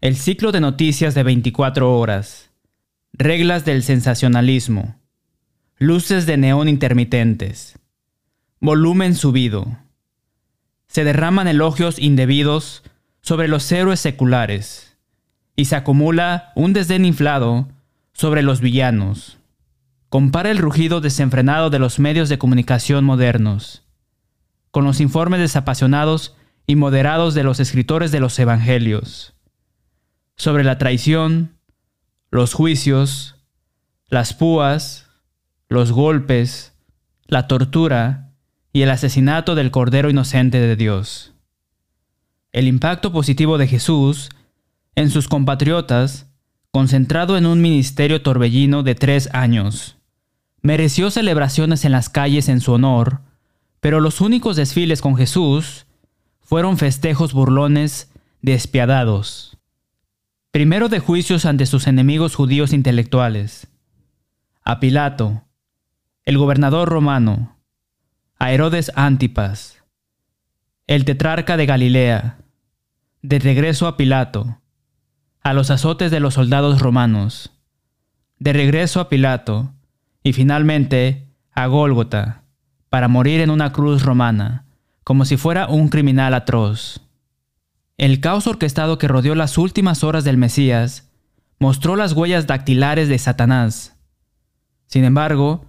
El ciclo de noticias de 24 horas. Reglas del sensacionalismo. Luces de neón intermitentes. Volumen subido. Se derraman elogios indebidos sobre los héroes seculares y se acumula un desdén inflado sobre los villanos. Compara el rugido desenfrenado de los medios de comunicación modernos con los informes desapasionados y moderados de los escritores de los evangelios sobre la traición, los juicios, las púas, los golpes, la tortura y el asesinato del Cordero Inocente de Dios. El impacto positivo de Jesús en sus compatriotas, concentrado en un ministerio torbellino de tres años, mereció celebraciones en las calles en su honor, pero los únicos desfiles con Jesús fueron festejos burlones despiadados. Primero de juicios ante sus enemigos judíos intelectuales. A Pilato, el gobernador romano, a Herodes Antipas, el tetrarca de Galilea, de regreso a Pilato, a los azotes de los soldados romanos, de regreso a Pilato, y finalmente a Gólgota, para morir en una cruz romana, como si fuera un criminal atroz. El caos orquestado que rodeó las últimas horas del Mesías mostró las huellas dactilares de Satanás. Sin embargo,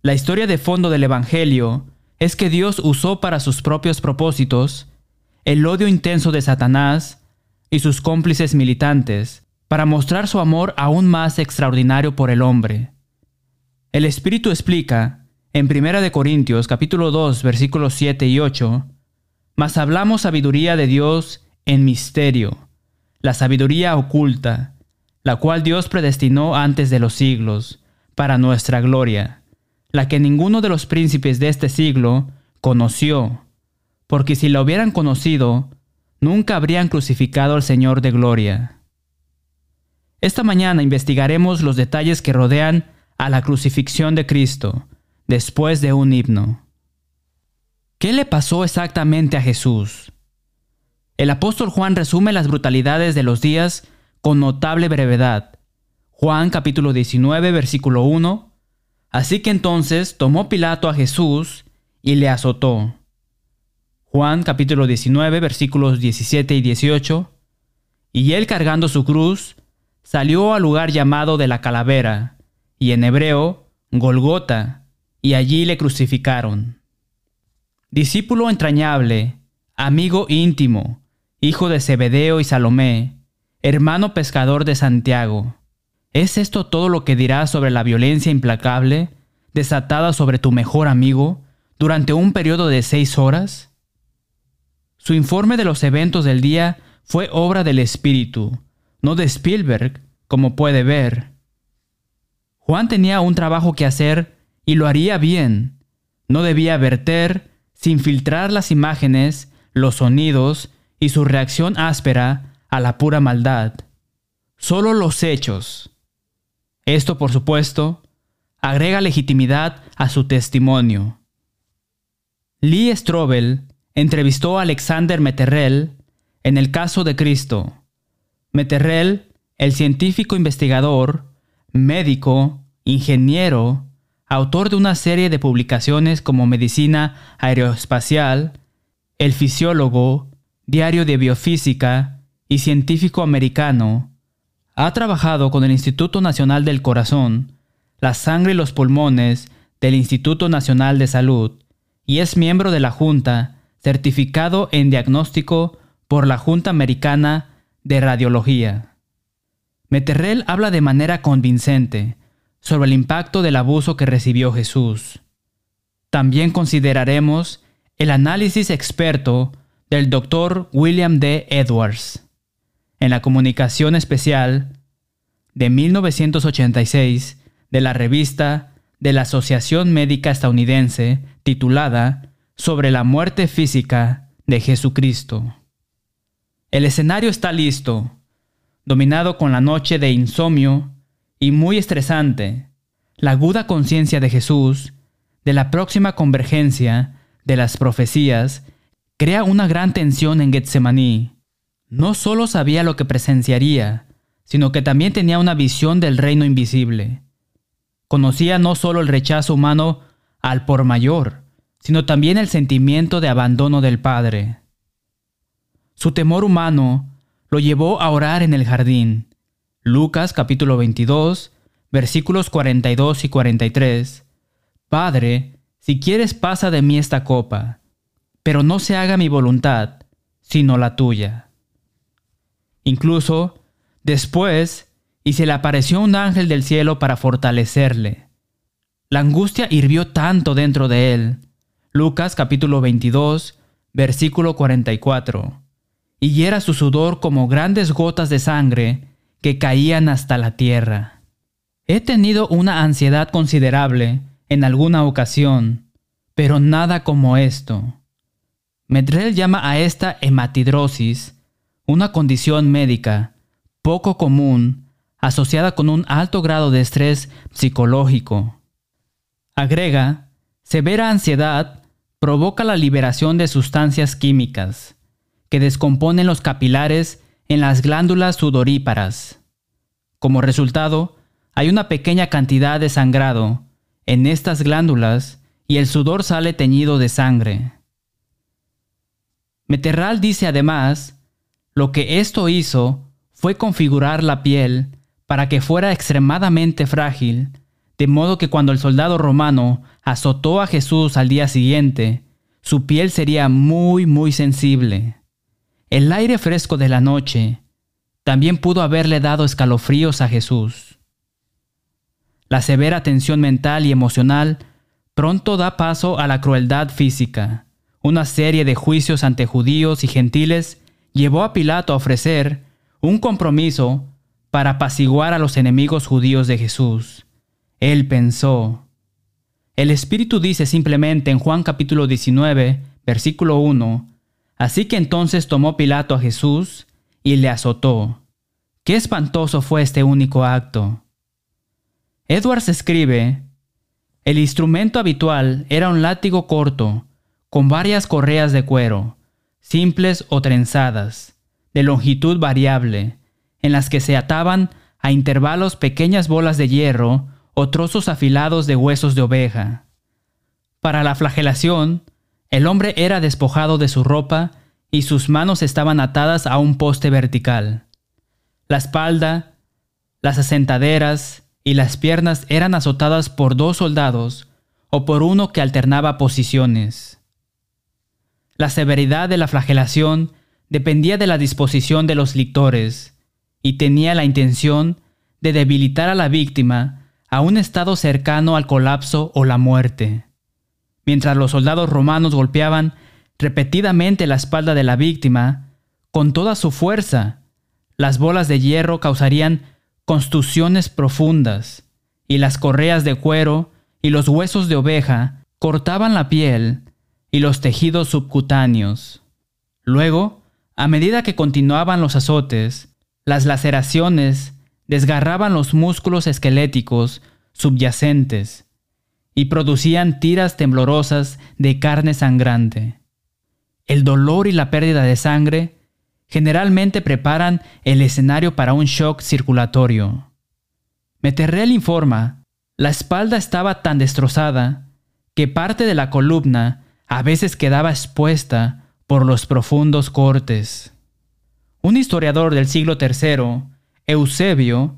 la historia de fondo del Evangelio es que Dios usó para sus propios propósitos el odio intenso de Satanás y sus cómplices militantes para mostrar su amor aún más extraordinario por el hombre. El Espíritu explica en 1 Corintios capítulo 2 versículos 7 y 8, mas hablamos sabiduría de Dios en misterio, la sabiduría oculta, la cual Dios predestinó antes de los siglos, para nuestra gloria, la que ninguno de los príncipes de este siglo conoció, porque si la hubieran conocido, nunca habrían crucificado al Señor de gloria. Esta mañana investigaremos los detalles que rodean a la crucifixión de Cristo, después de un himno. ¿Qué le pasó exactamente a Jesús? El apóstol Juan resume las brutalidades de los días con notable brevedad. Juan capítulo 19 versículo 1. Así que entonces tomó Pilato a Jesús y le azotó. Juan capítulo 19 versículos 17 y 18. Y él cargando su cruz, salió al lugar llamado de la calavera, y en hebreo, Golgota, y allí le crucificaron. Discípulo entrañable, amigo íntimo, hijo de Zebedeo y Salomé, hermano pescador de Santiago, ¿es esto todo lo que dirás sobre la violencia implacable desatada sobre tu mejor amigo durante un periodo de seis horas? Su informe de los eventos del día fue obra del Espíritu, no de Spielberg, como puede ver. Juan tenía un trabajo que hacer y lo haría bien. No debía verter, sin filtrar las imágenes, los sonidos y su reacción áspera a la pura maldad. Solo los hechos. Esto, por supuesto, agrega legitimidad a su testimonio. Lee Strobel entrevistó a Alexander Metterrell en el caso de Cristo. Metterrell, el científico investigador, médico, ingeniero, autor de una serie de publicaciones como Medicina Aeroespacial, El Fisiólogo, Diario de Biofísica y Científico Americano, ha trabajado con el Instituto Nacional del Corazón, la sangre y los pulmones del Instituto Nacional de Salud y es miembro de la Junta certificado en diagnóstico por la Junta Americana de Radiología. Meterrell habla de manera convincente sobre el impacto del abuso que recibió Jesús. También consideraremos el análisis experto del Dr. William D. Edwards en la comunicación especial de 1986 de la revista de la Asociación Médica Estadounidense titulada Sobre la muerte física de Jesucristo. El escenario está listo, dominado con la noche de insomnio y muy estresante, la aguda conciencia de Jesús de la próxima convergencia de las profecías crea una gran tensión en Getsemaní. no solo sabía lo que presenciaría, sino que también tenía una visión del reino invisible. Conocía no solo el rechazo humano al por mayor, sino también el sentimiento de abandono del Padre. Su temor humano lo llevó a orar en el jardín. Lucas capítulo 22, versículos 42 y 43. Padre, si quieres pasa de mí esta copa, pero no se haga mi voluntad, sino la tuya. Incluso, después, y se le apareció un ángel del cielo para fortalecerle. La angustia hirvió tanto dentro de él. Lucas capítulo 22, versículo 44. Y era su sudor como grandes gotas de sangre que caían hasta la tierra. He tenido una ansiedad considerable en alguna ocasión, pero nada como esto. Medrell llama a esta hematidrosis una condición médica poco común asociada con un alto grado de estrés psicológico. Agrega, severa ansiedad provoca la liberación de sustancias químicas que descomponen los capilares en las glándulas sudoríparas. Como resultado, hay una pequeña cantidad de sangrado en estas glándulas y el sudor sale teñido de sangre. Meterral dice además, lo que esto hizo fue configurar la piel para que fuera extremadamente frágil, de modo que cuando el soldado romano azotó a Jesús al día siguiente, su piel sería muy, muy sensible. El aire fresco de la noche también pudo haberle dado escalofríos a Jesús. La severa tensión mental y emocional pronto da paso a la crueldad física. Una serie de juicios ante judíos y gentiles llevó a Pilato a ofrecer un compromiso para apaciguar a los enemigos judíos de Jesús. Él pensó. El Espíritu dice simplemente en Juan capítulo 19, versículo 1, Así que entonces tomó Pilato a Jesús y le azotó. Qué espantoso fue este único acto. Edwards escribe, el instrumento habitual era un látigo corto, con varias correas de cuero, simples o trenzadas, de longitud variable, en las que se ataban a intervalos pequeñas bolas de hierro o trozos afilados de huesos de oveja. Para la flagelación, el hombre era despojado de su ropa y sus manos estaban atadas a un poste vertical. La espalda, las asentaderas, y las piernas eran azotadas por dos soldados o por uno que alternaba posiciones. La severidad de la flagelación dependía de la disposición de los lictores y tenía la intención de debilitar a la víctima a un estado cercano al colapso o la muerte. Mientras los soldados romanos golpeaban repetidamente la espalda de la víctima, con toda su fuerza, las bolas de hierro causarían construcciones profundas, y las correas de cuero y los huesos de oveja cortaban la piel y los tejidos subcutáneos. Luego, a medida que continuaban los azotes, las laceraciones desgarraban los músculos esqueléticos subyacentes y producían tiras temblorosas de carne sangrante. El dolor y la pérdida de sangre generalmente preparan el escenario para un shock circulatorio. Meterrell informa, la espalda estaba tan destrozada que parte de la columna a veces quedaba expuesta por los profundos cortes. Un historiador del siglo III, Eusebio,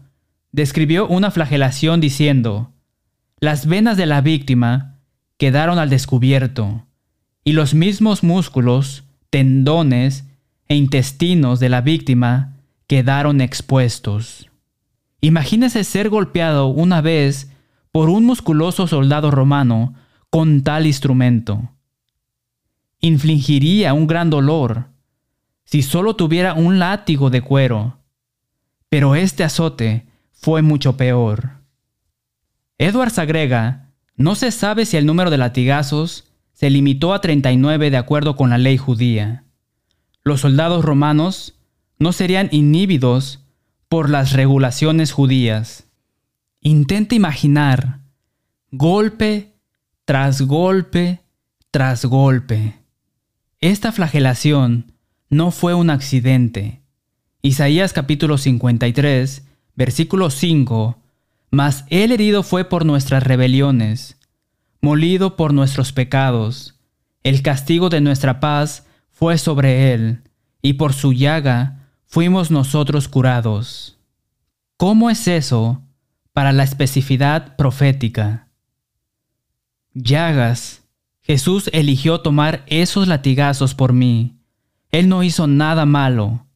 describió una flagelación diciendo, las venas de la víctima quedaron al descubierto y los mismos músculos, tendones e intestinos de la víctima quedaron expuestos. Imagínese ser golpeado una vez por un musculoso soldado romano con tal instrumento. Infligiría un gran dolor si solo tuviera un látigo de cuero, pero este azote fue mucho peor. Edwards agrega, no se sabe si el número de latigazos se limitó a 39 de acuerdo con la ley judía los soldados romanos no serían inhibidos por las regulaciones judías. Intenta imaginar golpe tras golpe tras golpe. Esta flagelación no fue un accidente, Isaías capítulo 53, versículo 5, Mas él herido fue por nuestras rebeliones, molido por nuestros pecados, el castigo de nuestra paz fue sobre él, y por su llaga fuimos nosotros curados. ¿Cómo es eso para la especificidad profética? Llagas. Jesús eligió tomar esos latigazos por mí. Él no hizo nada malo.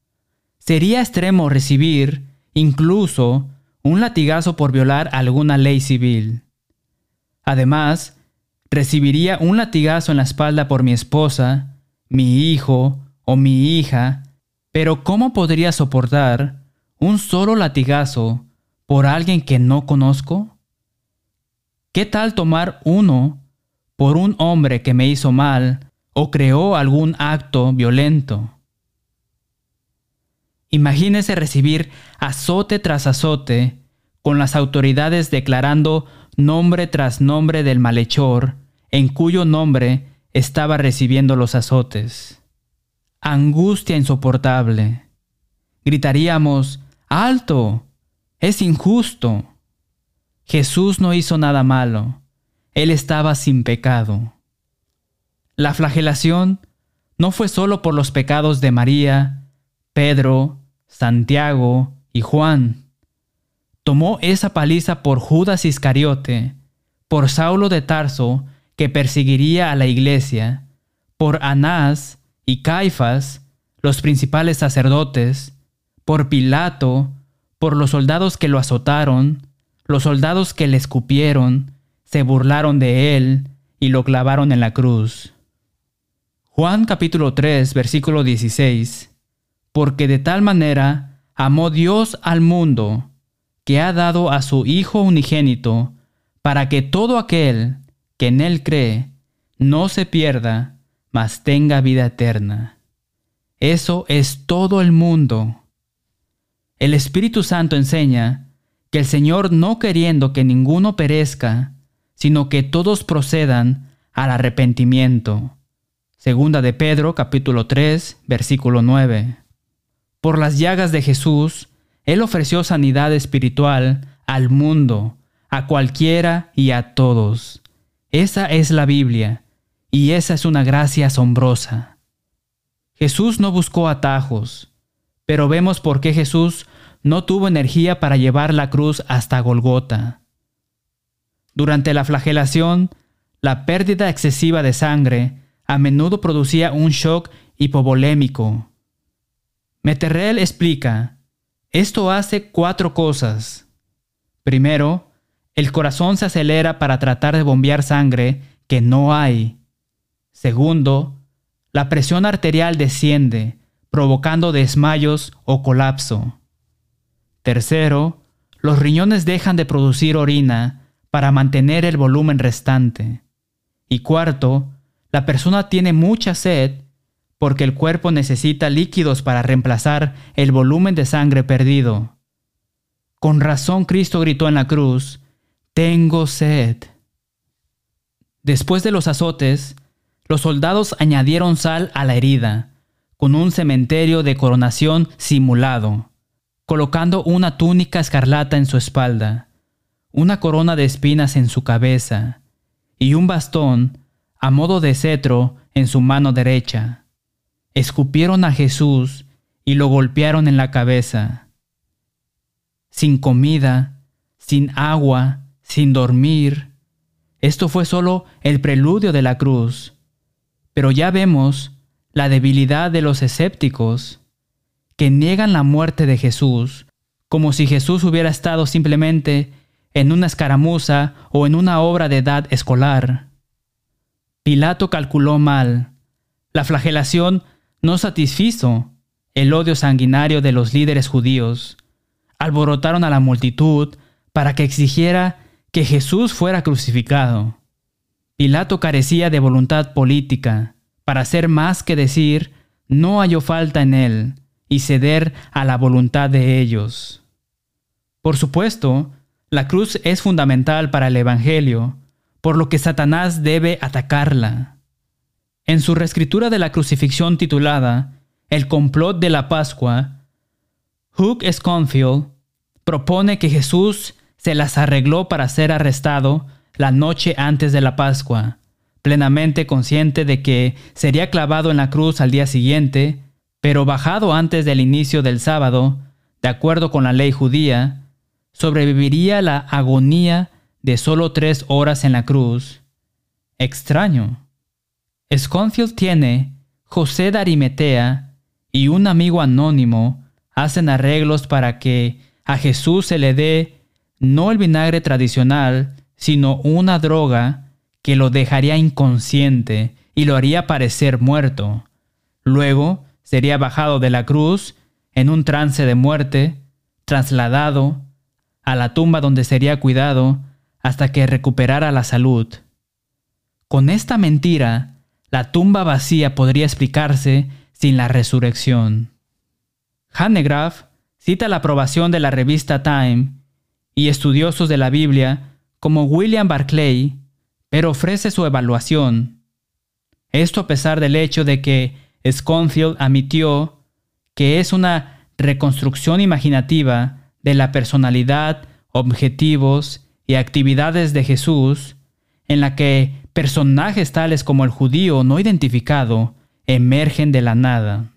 Sería extremo recibir, incluso, un latigazo por violar alguna ley civil. Además, recibiría un latigazo en la espalda por mi esposa, mi hijo o mi hija, pero ¿cómo podría soportar un solo latigazo por alguien que no conozco? ¿Qué tal tomar uno por un hombre que me hizo mal o creó algún acto violento? Imagínese recibir azote tras azote, con las autoridades declarando nombre tras nombre del malhechor, en cuyo nombre estaba recibiendo los azotes. Angustia insoportable. Gritaríamos, ¡Alto! Es injusto. Jesús no hizo nada malo. Él estaba sin pecado. La flagelación no fue solo por los pecados de María, Pedro, Santiago y Juan. Tomó esa paliza por Judas Iscariote, por Saulo de Tarso, que perseguiría a la iglesia, por Anás y Caifas, los principales sacerdotes, por Pilato, por los soldados que lo azotaron, los soldados que le escupieron, se burlaron de él y lo clavaron en la cruz. Juan capítulo 3 versículo 16 porque de tal manera amó Dios al mundo, que ha dado a su Hijo unigénito, para que todo aquel que en Él cree no se pierda, mas tenga vida eterna. Eso es todo el mundo. El Espíritu Santo enseña que el Señor no queriendo que ninguno perezca, sino que todos procedan al arrepentimiento. Segunda de Pedro capítulo 3 versículo 9. Por las llagas de Jesús, Él ofreció sanidad espiritual al mundo, a cualquiera y a todos. Esa es la Biblia, y esa es una gracia asombrosa. Jesús no buscó atajos, pero vemos por qué Jesús no tuvo energía para llevar la cruz hasta Golgota. Durante la flagelación, la pérdida excesiva de sangre a menudo producía un shock hipovolémico, Meterrell explica, esto hace cuatro cosas. Primero, el corazón se acelera para tratar de bombear sangre que no hay. Segundo, la presión arterial desciende, provocando desmayos o colapso. Tercero, los riñones dejan de producir orina para mantener el volumen restante. Y cuarto, la persona tiene mucha sed porque el cuerpo necesita líquidos para reemplazar el volumen de sangre perdido. Con razón Cristo gritó en la cruz, Tengo sed. Después de los azotes, los soldados añadieron sal a la herida, con un cementerio de coronación simulado, colocando una túnica escarlata en su espalda, una corona de espinas en su cabeza, y un bastón, a modo de cetro, en su mano derecha escupieron a Jesús y lo golpearon en la cabeza. Sin comida, sin agua, sin dormir. Esto fue solo el preludio de la cruz. Pero ya vemos la debilidad de los escépticos, que niegan la muerte de Jesús, como si Jesús hubiera estado simplemente en una escaramuza o en una obra de edad escolar. Pilato calculó mal. La flagelación no satisfizo el odio sanguinario de los líderes judíos. Alborotaron a la multitud para que exigiera que Jesús fuera crucificado. Pilato carecía de voluntad política para hacer más que decir no halló falta en él y ceder a la voluntad de ellos. Por supuesto, la cruz es fundamental para el Evangelio, por lo que Satanás debe atacarla. En su reescritura de la crucifixión titulada El complot de la Pascua, Hook Sconfield propone que Jesús se las arregló para ser arrestado la noche antes de la Pascua, plenamente consciente de que sería clavado en la cruz al día siguiente, pero bajado antes del inicio del sábado, de acuerdo con la ley judía, sobreviviría la agonía de solo tres horas en la cruz. Extraño. Sconfield tiene José de Arimetea y un amigo anónimo hacen arreglos para que a Jesús se le dé no el vinagre tradicional, sino una droga que lo dejaría inconsciente y lo haría parecer muerto. Luego sería bajado de la cruz en un trance de muerte, trasladado a la tumba donde sería cuidado hasta que recuperara la salud. Con esta mentira, la tumba vacía podría explicarse sin la resurrección. Hanegraaff cita la aprobación de la revista Time y estudiosos de la Biblia como William Barclay, pero ofrece su evaluación. Esto a pesar del hecho de que Sconfield admitió que es una reconstrucción imaginativa de la personalidad, objetivos y actividades de Jesús, en la que personajes tales como el judío no identificado emergen de la nada.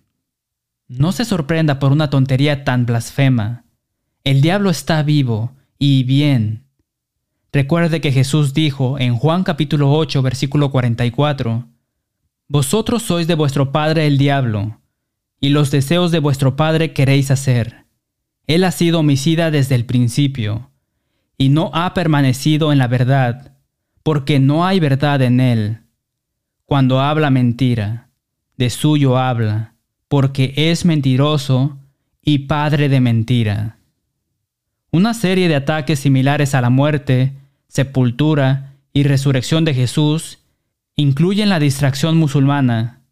No se sorprenda por una tontería tan blasfema. El diablo está vivo y bien. Recuerde que Jesús dijo en Juan capítulo 8 versículo 44, Vosotros sois de vuestro padre el diablo, y los deseos de vuestro padre queréis hacer. Él ha sido homicida desde el principio, y no ha permanecido en la verdad, porque no hay verdad en él. Cuando habla mentira, de suyo habla porque es mentiroso y padre de mentira. Una serie de ataques similares a la muerte, sepultura y resurrección de Jesús incluyen la distracción musulmana,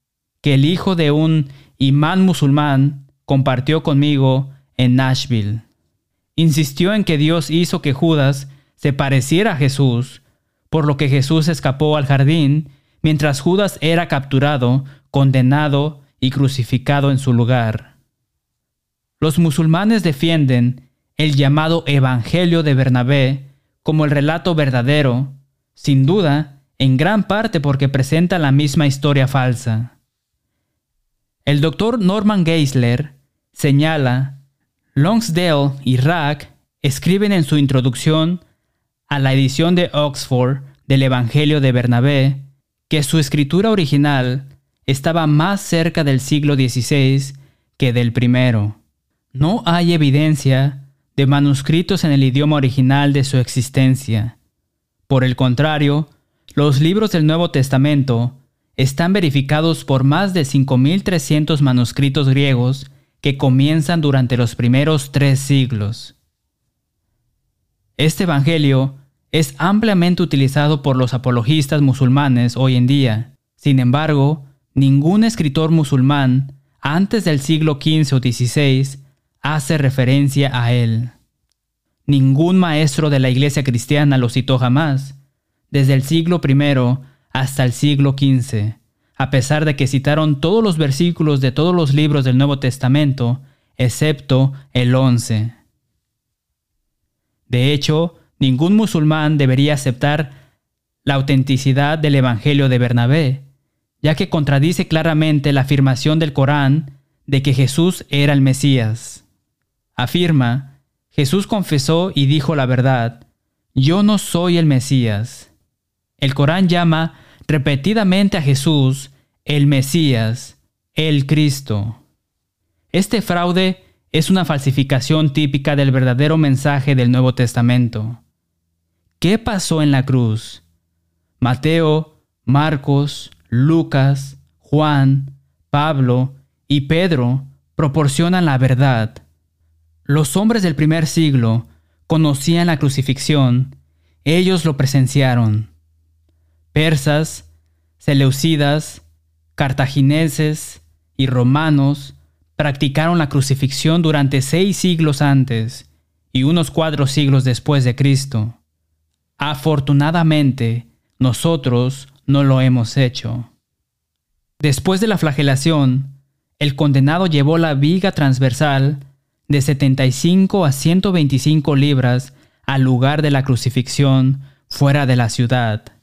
que el hijo de un imán musulmán compartió conmigo en Nashville. Insistió en que Dios hizo que Judas se pareciera a Jesús, por lo que Jesús escapó al jardín mientras Judas era capturado, condenado y crucificado en su lugar. Los musulmanes defienden el llamado Evangelio de Bernabé como el relato verdadero, sin duda, en gran parte porque presenta la misma historia falsa. El doctor Norman Geisler señala, Longsdale y Rack escriben en su introducción a la edición de Oxford del Evangelio de Bernabé que su escritura original estaba más cerca del siglo XVI que del primero. No hay evidencia de manuscritos en el idioma original de su existencia. Por el contrario, los libros del Nuevo Testamento están verificados por más de 5.300 manuscritos griegos que comienzan durante los primeros tres siglos. Este Evangelio es ampliamente utilizado por los apologistas musulmanes hoy en día. Sin embargo, Ningún escritor musulmán antes del siglo XV o XVI hace referencia a él. Ningún maestro de la iglesia cristiana lo citó jamás, desde el siglo I hasta el siglo XV, a pesar de que citaron todos los versículos de todos los libros del Nuevo Testamento, excepto el 11. De hecho, ningún musulmán debería aceptar la autenticidad del Evangelio de Bernabé, ya que contradice claramente la afirmación del Corán de que Jesús era el Mesías. Afirma, Jesús confesó y dijo la verdad, yo no soy el Mesías. El Corán llama repetidamente a Jesús el Mesías, el Cristo. Este fraude es una falsificación típica del verdadero mensaje del Nuevo Testamento. ¿Qué pasó en la cruz? Mateo, Marcos, Lucas, Juan, Pablo y Pedro proporcionan la verdad. Los hombres del primer siglo conocían la crucifixión, ellos lo presenciaron. Persas, seleucidas, cartagineses y romanos practicaron la crucifixión durante seis siglos antes y unos cuatro siglos después de Cristo. Afortunadamente, nosotros no lo hemos hecho. Después de la flagelación, el condenado llevó la viga transversal de 75 a 125 libras al lugar de la crucifixión fuera de la ciudad.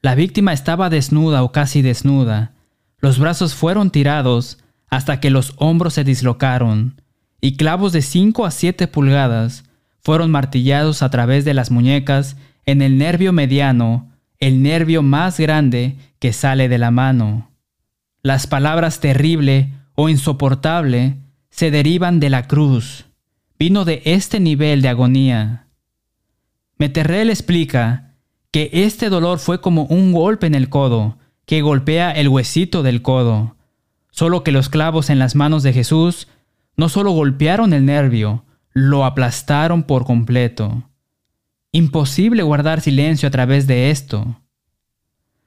La víctima estaba desnuda o casi desnuda. Los brazos fueron tirados hasta que los hombros se dislocaron, y clavos de 5 a 7 pulgadas fueron martillados a través de las muñecas en el nervio mediano, el nervio más grande que sale de la mano. Las palabras terrible o insoportable se derivan de la cruz. Vino de este nivel de agonía. Meterrell explica que este dolor fue como un golpe en el codo, que golpea el huesito del codo. Solo que los clavos en las manos de Jesús no solo golpearon el nervio, lo aplastaron por completo. Imposible guardar silencio a través de esto.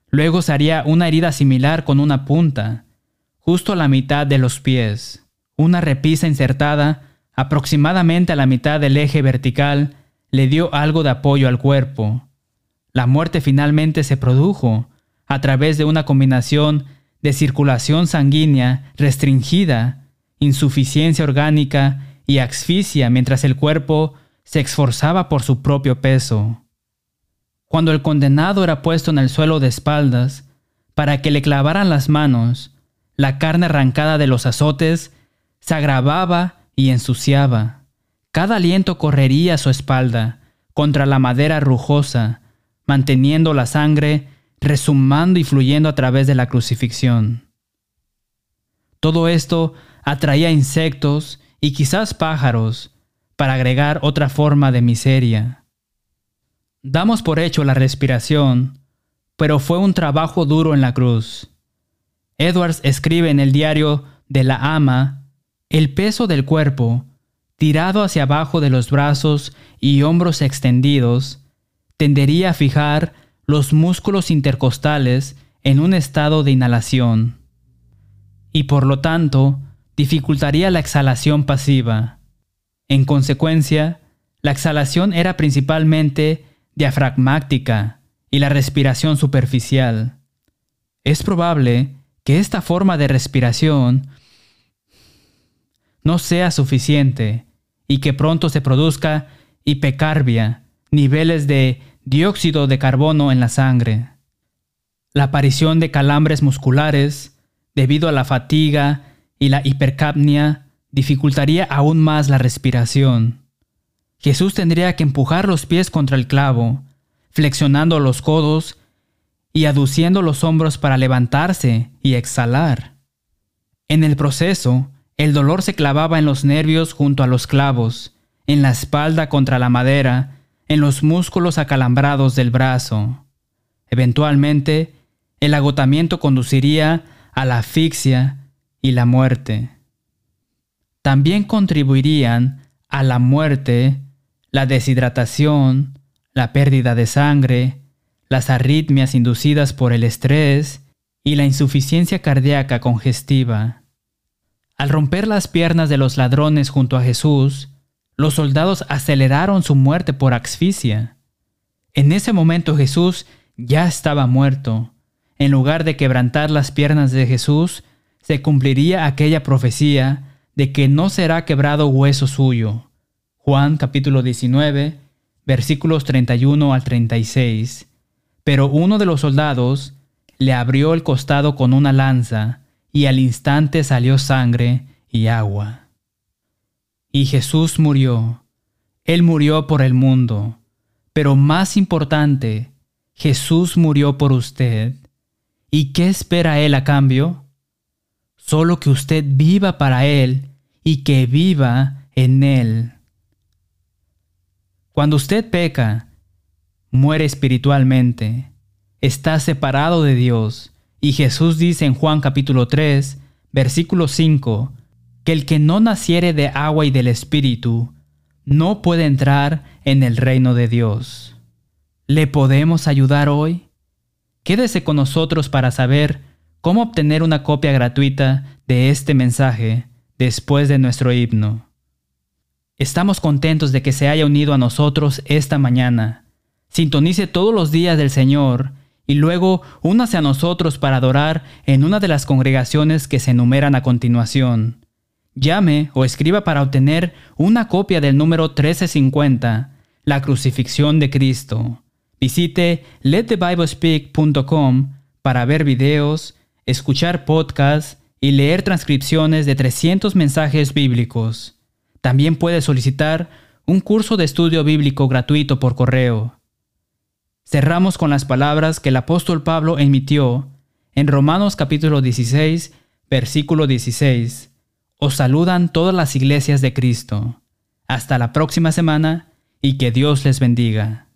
Luego se haría una herida similar con una punta, justo a la mitad de los pies, una repisa insertada aproximadamente a la mitad del eje vertical le dio algo de apoyo al cuerpo. La muerte finalmente se produjo a través de una combinación de circulación sanguínea restringida, insuficiencia orgánica y asfixia mientras el cuerpo se esforzaba por su propio peso. Cuando el condenado era puesto en el suelo de espaldas, para que le clavaran las manos, la carne arrancada de los azotes se agravaba y ensuciaba. Cada aliento correría a su espalda contra la madera rujosa, manteniendo la sangre resumando y fluyendo a través de la crucifixión. Todo esto atraía insectos y quizás pájaros para agregar otra forma de miseria. Damos por hecho la respiración, pero fue un trabajo duro en la cruz. Edwards escribe en el diario de la ama, el peso del cuerpo tirado hacia abajo de los brazos y hombros extendidos, tendería a fijar los músculos intercostales en un estado de inhalación, y por lo tanto dificultaría la exhalación pasiva. En consecuencia, la exhalación era principalmente diafragmática y la respiración superficial. Es probable que esta forma de respiración no sea suficiente y que pronto se produzca hipecarbia, niveles de dióxido de carbono en la sangre. La aparición de calambres musculares, debido a la fatiga y la hipercapnia, dificultaría aún más la respiración. Jesús tendría que empujar los pies contra el clavo, flexionando los codos y aduciendo los hombros para levantarse y exhalar. En el proceso, el dolor se clavaba en los nervios junto a los clavos, en la espalda contra la madera, en los músculos acalambrados del brazo. Eventualmente, el agotamiento conduciría a la asfixia y la muerte. También contribuirían a la muerte la deshidratación, la pérdida de sangre, las arritmias inducidas por el estrés y la insuficiencia cardíaca congestiva. Al romper las piernas de los ladrones junto a Jesús, los soldados aceleraron su muerte por asfixia. En ese momento Jesús ya estaba muerto. En lugar de quebrantar las piernas de Jesús, se cumpliría aquella profecía de que no será quebrado hueso suyo. Juan capítulo 19, versículos 31 al 36. Pero uno de los soldados le abrió el costado con una lanza, y al instante salió sangre y agua. Y Jesús murió. Él murió por el mundo. Pero más importante, Jesús murió por usted. ¿Y qué espera Él a cambio? Solo que usted viva para Él y que viva en Él. Cuando usted peca, muere espiritualmente, está separado de Dios y Jesús dice en Juan capítulo 3, versículo 5, que el que no naciere de agua y del Espíritu no puede entrar en el reino de Dios. ¿Le podemos ayudar hoy? Quédese con nosotros para saber cómo obtener una copia gratuita de este mensaje después de nuestro himno. Estamos contentos de que se haya unido a nosotros esta mañana. Sintonice todos los días del Señor y luego únase a nosotros para adorar en una de las congregaciones que se enumeran a continuación. Llame o escriba para obtener una copia del número 1350, La crucifixión de Cristo. Visite letthebiblespeak.com para ver videos, escuchar podcasts y leer transcripciones de 300 mensajes bíblicos. También puede solicitar un curso de estudio bíblico gratuito por correo. Cerramos con las palabras que el apóstol Pablo emitió en Romanos capítulo 16, versículo 16. Os saludan todas las iglesias de Cristo. Hasta la próxima semana y que Dios les bendiga.